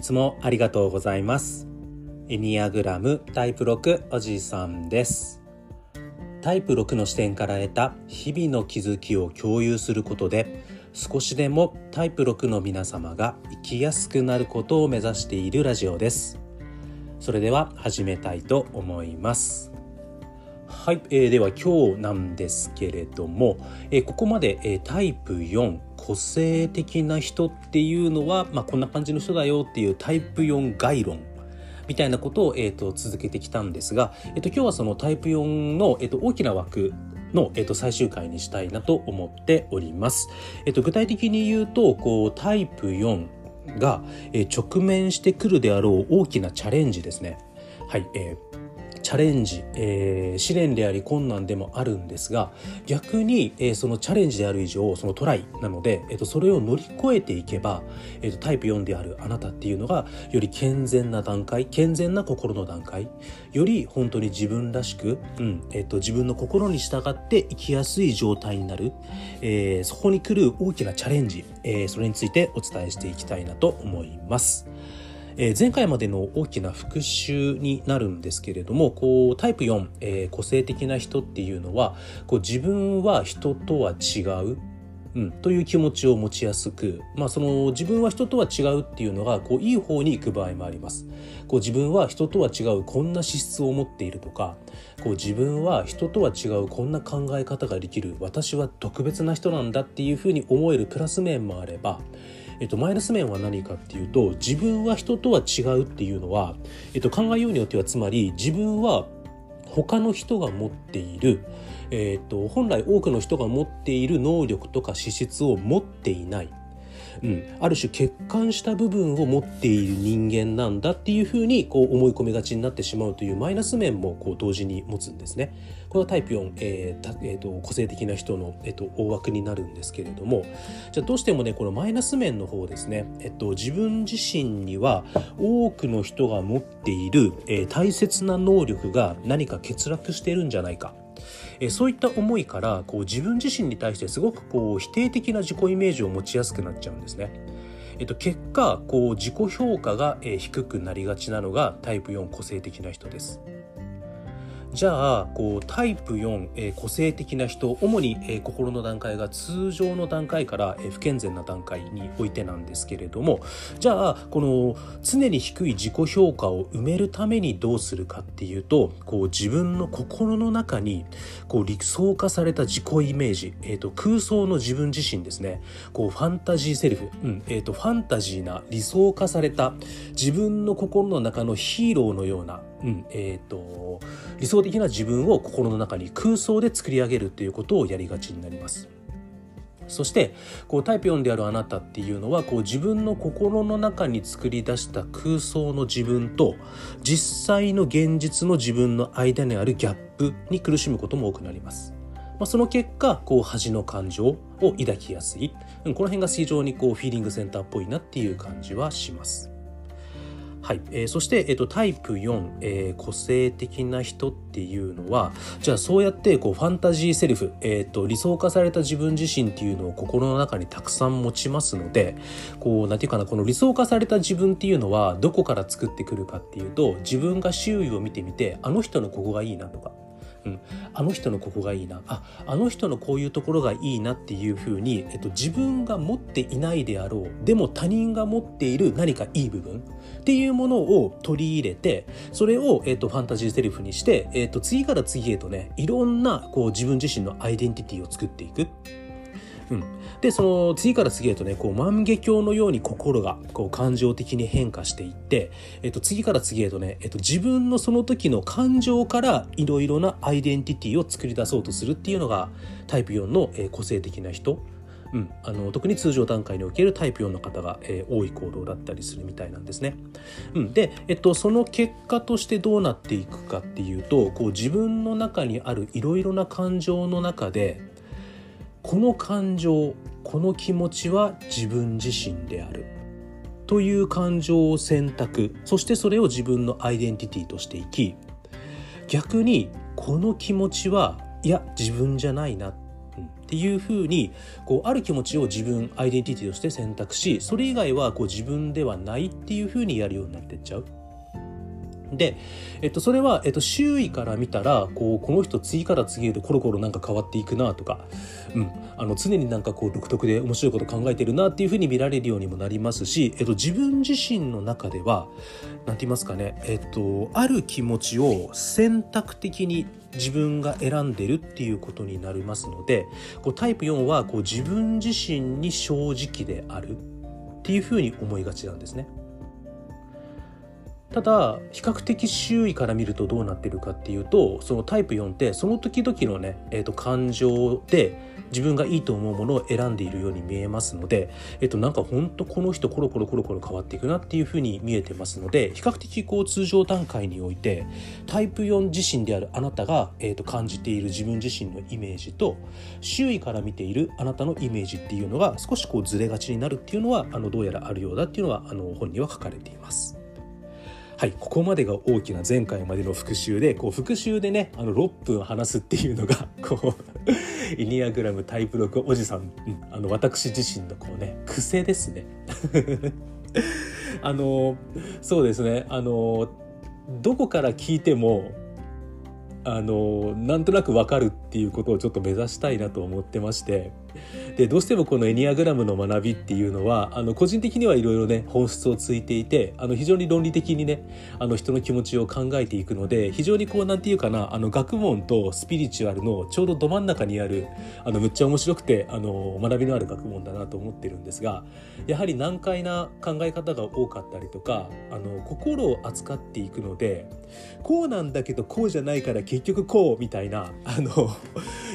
いつもありがとうございます。エニアグラムタイプ6おじいさんです。タイプ6の視点から得た日々の気づきを共有することで少しでもタイプ6の皆様が生きやすくなることを目指しているラジオです。それでは始めたいと思います。はい、えー、では今日なんですけれども、えー、ここまで、えー、タイプ4個性的な人っていうのは、まあ、こんな感じの人だよっていうタイプ4概論みたいなことを、えーと、続けてきたんですが、えーと、今日はそのタイプ4の、えーと、大きな枠の、えー、と最終回にしたいなと思っております。えー、と具体的に言うとこうタイプ4が、えー、直面してくるであろう大きなチャレンジですね。はい、えーチャレンジ、えー、試練であり困難でもあるんですが逆に、えー、そのチャレンジである以上そのトライなので、えーと、それを乗り越えていけば、えーと、タイプ4であるあなたっていうのがより健全な段階健全な心の段階より本当に自分らしく、うんえーと、自分の心に従って生きやすい状態になる、えー、そこに来る大きなチャレンジ、えー、それについてお伝えしていきたいなと思います。え、前回までの大きな復習になるんですけれどもこうタイプ4、え、個性的な人っていうのはこう自分は人とは違ううん、という気持ちを持ちやすく、まあ、その自分は人とは違うっていうのがこういい方に行く場合もあります。こう自分は人とは違うこんな資質を持っているとかこう自分は人とは違うこんな考え方ができる私は特別な人なんだっていうふうに思えるプラス面もあればえっと、マイナス面は何かっていうと自分は人とは違うっていうのは、えっと、考えようによってはつまり自分は他の人が持っている、えっと、本来多くの人が持っている能力とか資質を持っていない。うん、ある種欠陥した部分を持っている人間なんだっていうふうにこう思い込みがちになってしまうというマイナス面もこう同時に持つんですね。これはタイプ4、えーえーと、個性的な人の、えーと、大枠になるんですけれどもじゃあどうしてもねこのマイナス面の方ですね、えっと、自分自身には多くの人が持っている、えー、大切な能力が何か欠落してるんじゃないかえそういった思いからこう自分自身に対してすごくこう否定的な自己イメージを持ちやすくなっちゃうんですね。えっと、結果こう自己評価が低くなりがちなのがタイプ4個性的な人です。じゃあこうタイプ4、えー、個性的な人主に、えー、心の段階が通常の段階から、えー、不健全な段階においてなんですけれどもじゃあこの常に低い自己評価を埋めるためにどうするかっていうとこう自分の心の中にこう理想化された自己イメージ、えーと、空想の自分自身ですね。こうファンタジーセルフ、うんえーと、ファンタジーな理想化された自分の心の中のヒーローのようなうんえーと、理想的な自分を心の中に空想で作り上げるっていうことをやりがちになります。そしてこうタイプ4であるあなたっていうのはこう自分の心の中に作り出した空想の自分と実際の現実の自分の間にあるギャップに苦しむことも多くなります。まあ、その結果こう恥の感情を抱きやすいこの辺が非常にこうフィーリングセンターっぽいなっていう感じはします。はい、えー、そして、えーと、タイプ4、えー、個性的な人っていうのはじゃあそうやってこうファンタジーセルフ、えーと、理想化された自分自身っていうのを心の中にたくさん持ちますのでこうなんて言うかなこの理想化された自分っていうのはどこから作ってくるかっていうと自分が周囲を見てみてあの人のここがいいなとかうん、あの人のここがいいなああの人のこういうところがいいなっていうふうに、えっと、自分が持っていないであろうでも他人が持っている何かいい部分っていうものを取り入れてそれを、えっと、ファンタジーセリフにして、えっと、次から次へとねいろんなこう自分自身のアイデンティティを作っていく。うん、でその次から次へとねこう万華鏡のように心がこう感情的に変化していって、えっと、次から次へとね、えっと、自分のその時の感情からいろいろなアイデンティティを作り出そうとするっていうのがタイプ4の、えー、個性的な人。うん、あの特に通常段階におけるタイプ4の方が、えー、多い行動だったりするみたいなんですね。うん、で、えっと、その結果としてどうなっていくかっていうとこう自分の中にあるいろいろな感情の中でこの感情この気持ちは自分自身であるという感情を選択そしてそれを自分のアイデンティティとしていき逆にこの気持ちはいや自分じゃないなっていうふうにこうある気持ちを自分アイデンティティとして選択しそれ以外はこう自分ではないっていうふうにやるようになってっちゃう。で、えっと、それは、えっと、周囲から見たらこうこの人次から次へとコロコロなんか変わっていくなとか、うん、あの常になんかこう独特で面白いこと考えてるなっていうふうに見られるようにもなりますし、えっと、自分自身の中では何て言いますかね、えっと、ある気持ちを選択的に自分が選んでるっていうことになりますのでこうタイプ4はこう自分自身に正直であるっていうふうに思いがちなんですね。ただ比較的周囲から見るとどうなってるかっていうとそのタイプ4ってその時々のね、えー、と感情で自分がいいと思うものを選んでいるように見えますので、えっと、なんかほんとこの人コロコロコロコロ変わっていくなっていうふうに見えてますので比較的こう通常段階においてタイプ4自身であるあなたが、えっと、感じている自分自身のイメージと周囲から見ているあなたのイメージっていうのが少しこうずれがちになるっていうのはあのどうやらあるようだっていうのはあの本には書かれています。はいここまでが大きな前回までの復習でこう復習でねあの6分話すっていうのが こうイニアグラムタイプ6おじさん、うん、あの私自身のこうね癖ですね。あのそうですね。あのどこから聞いてもあのなんとなく分かるっていうことをちょっと目指したいなと思ってましてでどうしてもこのエニアグラムの学びっていうのはあの個人的にはいろいろね本質をついていてあの非常に論理的にねあの人の気持ちを考えていくので非常にこうなんていうかなあの学問とスピリチュアルのちょうどど真ん中にあるあのむっちゃ面白くてあの学びのある学問だなと思ってるんですがやはり難解な考え方が多かったりとかあの心を扱っていくのでこうなんだけどこうじゃないから結局こうみたいなあの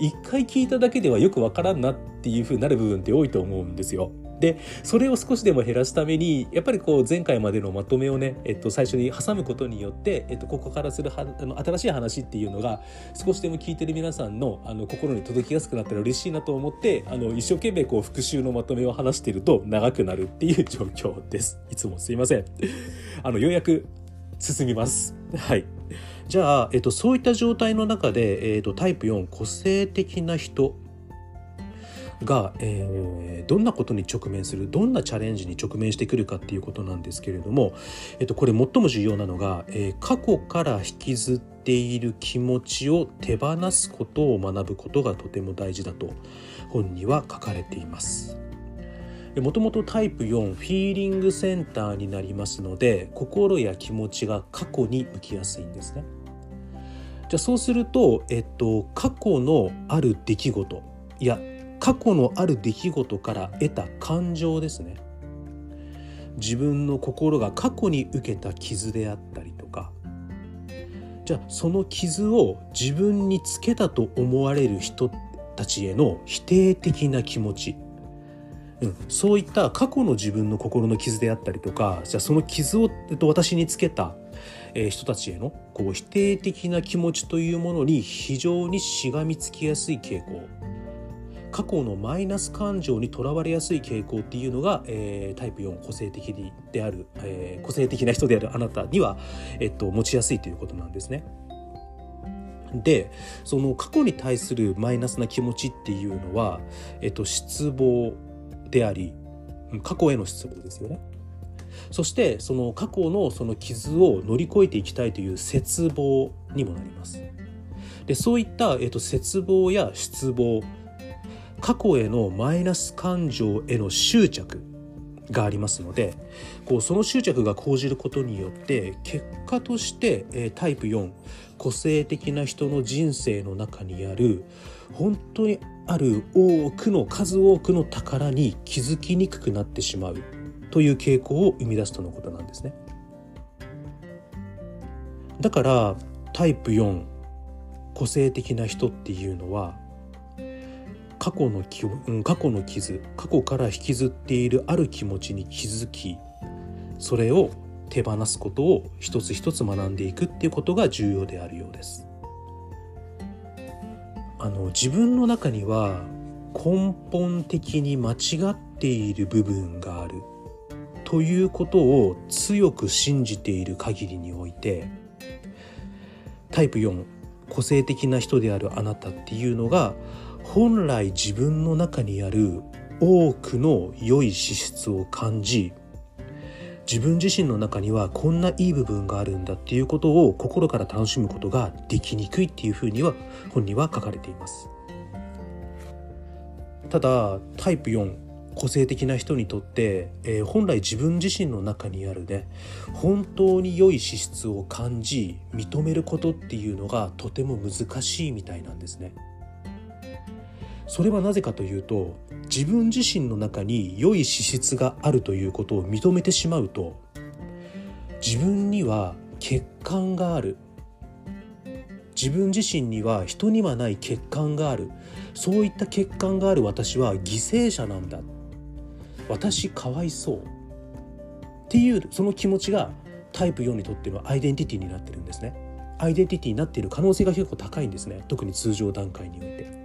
一回聞いただけではよくわからんなってていう風になる部分って多いと思うんですよ。でそれを少しでも減らすためにやっぱりこう前回までのまとめをね、えっと、最初に挟むことによって、えっと、ここからするはあの新しい話っていうのが少しでも聞いてる皆さんのあの心に届きやすくなったら嬉しいなと思ってあの一生懸命こう復習のまとめを話してると長くなるっていう状況です。いつもすいません。あのようやく進みます。はい。じゃあ、えっと、そういった状態の中で、えっと、タイプ4個性的な人が、えー、どんなことに直面するどんなチャレンジに直面してくるかっていうことなんですけれども、えっと、これ最も重要なのが、えー、過去から引きずっている気持ちを手放すことを学ぶことがとても大事だと本には書かれています。もともとタイプ4フィーリングセンターになりますので心や気持ちが過去に向きやすいんですね。じゃあそうすると、えっと、過去のある出来事いや過去のある出来事から得た感情ですね。自分の心が過去に受けた傷であったりとか。じゃあその傷を自分につけたと思われる人たちへの否定的な気持ち、うん、そういった過去の自分の心の傷であったりとかじゃあその傷を、えっと、私につけた人たちへのこう否定的な気持ちというものに非常にしがみつきやすい傾向。過去のマイナス感情にとらわれやすい傾向っていうのが、えー、タイプ4個性的である、えー、個性的な人であるあなたには、えっと、持ちやすいということなんですね。でその過去に対するマイナスな気持ちっていうのは、えっと、失望であり過去への失望ですよね。そしてその過去のその傷を乗り越えていきたいという絶望にもなります。でそういった、えっと、絶望や失望過去へのマイナス感情への執着がありますのでこうその執着が講じることによって結果として、えー、タイプ4個性的な人の人生の中にある本当にある多くの数多くの宝に気づきにくくなってしまうという傾向を生み出すとのことなんですね。だからタイプ4個性的な人っていうのは過去の過去の傷過去から引きずっているある気持ちに気づきそれを手放すことを一つ一つ学んでいくっていうことが重要であるようです。あの自分の中には根本的に間違っている部分があるということを強く信じている限りにおいてタイプ4個性的な人であるあなたっていうのが本来自分の中にある多くの良い資質を感じ自分自身の中にはこんないい部分があるんだっていうことを心から楽しむことができにくいっていうふうには本には書かれていますただタイプ4個性的な人にとって、えー、本来自分自身の中にあるね本当に良い資質を感じ認めることっていうのがとても難しいみたいなんですね。それはなぜかというと自分自身の中に良い資質があるということを認めてしまうと自分には欠陥がある。自分自身には人にはない欠陥がある。そういった欠陥がある私は犠牲者なんだ。私かわいそう。っていうその気持ちがタイプ4にとってのアイデンティティになってるんですね。アイデンティティになっている可能性が結構高いんですね。特に通常段階において。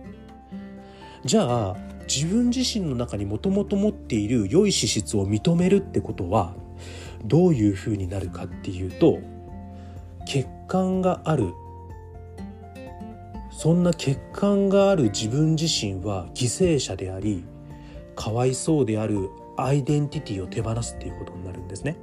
じゃあ自分自身の中にもともと持っている良い資質を認めるってことはどういうふうになるかっていうと欠陥があるそんな欠陥がある自分自身は犠牲者でありかわいそうであるアイデンティティを手放すっていうことになるんですね。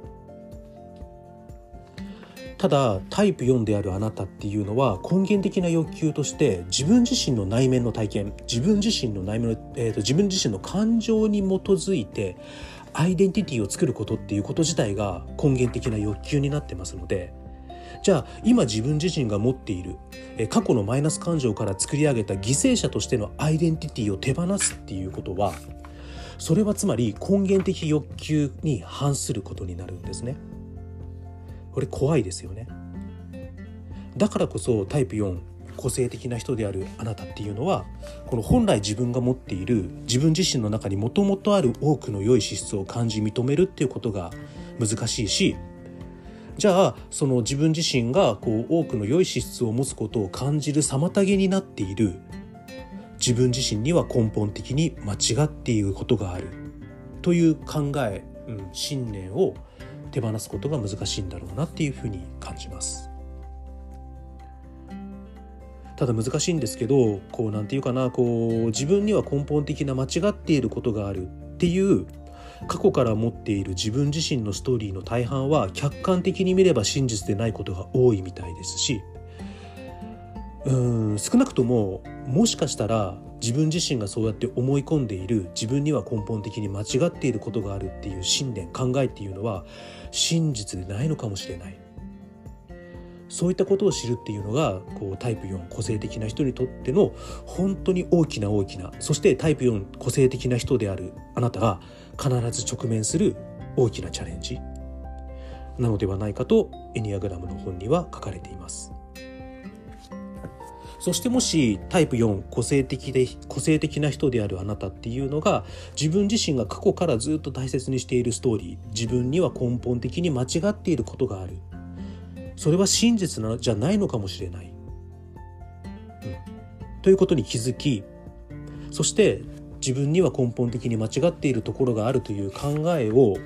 ただタイプ4であるあなたっていうのは根源的な欲求として自分自身の内面の体験自分自身の内面の、えーと、自分自身の感情に基づいてアイデンティティを作ることっていうこと自体が根源的な欲求になってますのでじゃあ今自分自身が持っている過去のマイナス感情から作り上げた犠牲者としてのアイデンティティを手放すっていうことはそれはつまり根源的欲求に反することになるんですね。これ怖いですよね。だからこそタイプ4個性的な人であるあなたっていうのはこの本来自分が持っている自分自身の中にもともとある多くの良い資質を感じ認めるっていうことが難しいしじゃあその自分自身がこう多くの良い資質を持つことを感じる妨げになっている自分自身には根本的に間違っていることがあるという考え、うん、信念を手放すことが難しいんだろうなっていうふうに感じます。ただ難しいんですけどこうなんていうかなこう自分には根本的な間違っていることがあるっていう過去から持っている自分自身のストーリーの大半は客観的に見れば真実でないことが多いみたいですしうん少なくとももしかしたら自分自身がそうやって思い込んでいる自分には根本的に間違っていることがあるっていう信念考えっていうのは真実でないのかもしれないそういったことを知るっていうのがこうタイプ4個性的な人にとっての本当に大きな大きなそしてタイプ4個性的な人であるあなたが必ず直面する大きなチャレンジなのではないかとエニアグラムの本には書かれています。そしてもしタイプ4個性的で個性的な人であるあなたっていうのが自分自身が過去からずっと大切にしているストーリー自分には根本的に間違っていることがある。それは真実なじゃないのかもしれない、うん、ということに気づきそして自分には根本的に間違っているところがあるという考えを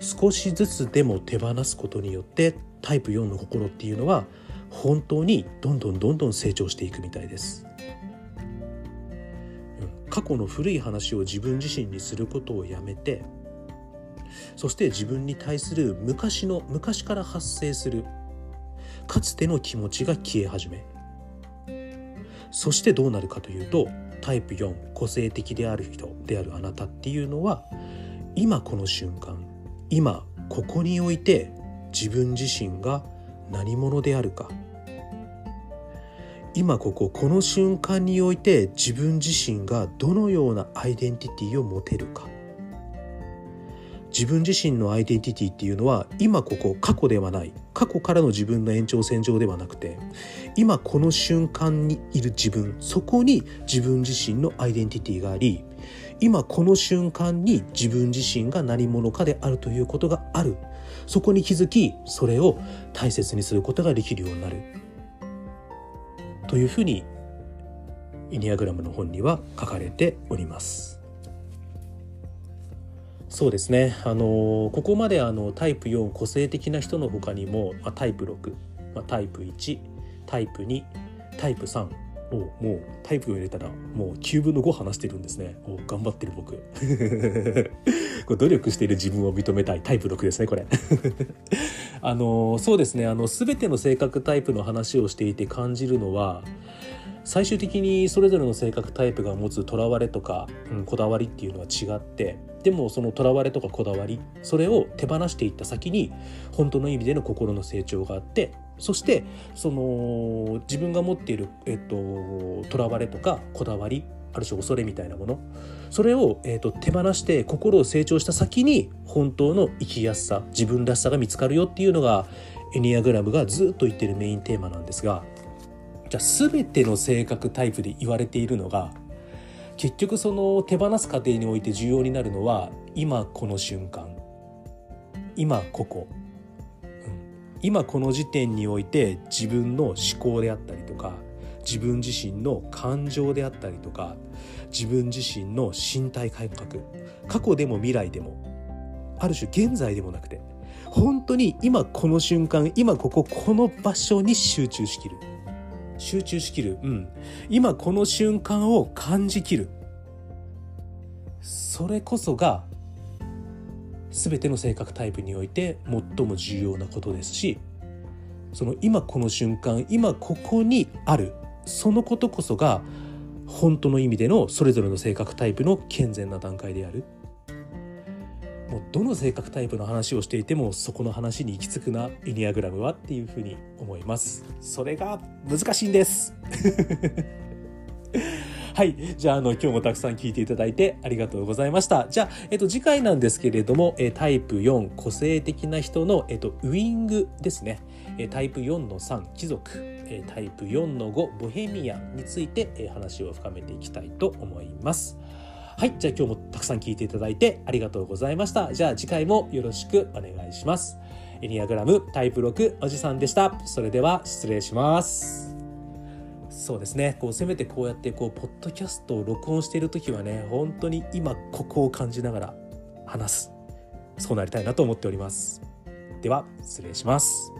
少しずつでも手放すことによってタイプ4の心っていうのは本当にどんどんどんどん成長していくみたいです。過去の古い話を自分自身にすることをやめてそして自分に対する昔の昔から発生するかつての気持ちが消え始めそしてどうなるかというとタイプ4個性的である人であるあなたっていうのは今この瞬間今ここにおいて自分自身が何者であるか。今こここの瞬間において自分自身がどのようなアイデンティティを持てるか。自分自身のアイデンティティっていうのは今ここ過去ではない。過去からの自分の延長線上ではなくて今この瞬間にいる自分。そこに自分自身のアイデンティティがあり今この瞬間に自分自身が何者かであるということがある。そこに気づきそれを大切にすることができるようになる。というふうにイニアグラムの本には書かれております。そうですね。あのここまであのタイプ4個性的な人の他にも、まあ、タイプ6、まあ、タイプ1タイプ2タイプ3おもうタイプを入れたらもう9分の5話してるんですね。お頑張ってる僕。これ努力している自分を認めたいタイプ6ですねこれ。あのそうですねあの全ての性格タイプの話をしていて感じるのは最終的にそれぞれの性格タイプが持つとらわれとか、うん、こだわりっていうのは違ってでもそのとらわれとかこだわりそれを手放していった先に本当の意味での心の成長があってそしてその自分が持っているえっととらわれとかこだわりある種恐れみたいなもの。それを、えーと、手放して心を成長した先に本当の生きやすさ自分らしさが見つかるよっていうのがエニアグラムがずっと言ってるメインテーマなんですがじゃあ全ての性格タイプで言われているのが結局その手放す過程において重要になるのは今この瞬間。今ここ、うん、今この時点において自分の思考であったりとか自分自身の感情であったりとか自分自身の身体感覚過去でも未来でもある種現在でもなくて本当に今この瞬間今こここの場所に集中しきる。集中しきる、うん、今この瞬間を感じきる。それこそが全ての性格タイプにおいて最も重要なことですしその今この瞬間今ここにあるそのことこそが本当の意味でのそれぞれの性格タイプの健全な段階であるもうどの性格タイプの話をしていてもそこの話に行き着くなエニアグラムはっていうふうに思いますそれが難しいんです はい。じゃあ、あの、今日もたくさん聞いていただいてありがとうございました。じゃあ、えっと、次回なんですけれども、えタイプ4、個性的な人の、えっと、ウイングですね。えタイプ4の3、貴族。えタイプ4の5、ボヘミアンについて、え話を深めていきたいと思います。はい。じゃあ、今日もたくさん聞いていただいてありがとうございました。じゃあ、次回もよろしくお願いします。エニアグラムタイプ6おじさんでした。それでは失礼します。そうですねこうせめてこうやってこうポッドキャストを録音している時はね本当に今ここを感じながら話すそうなりたいなと思っておりますでは失礼します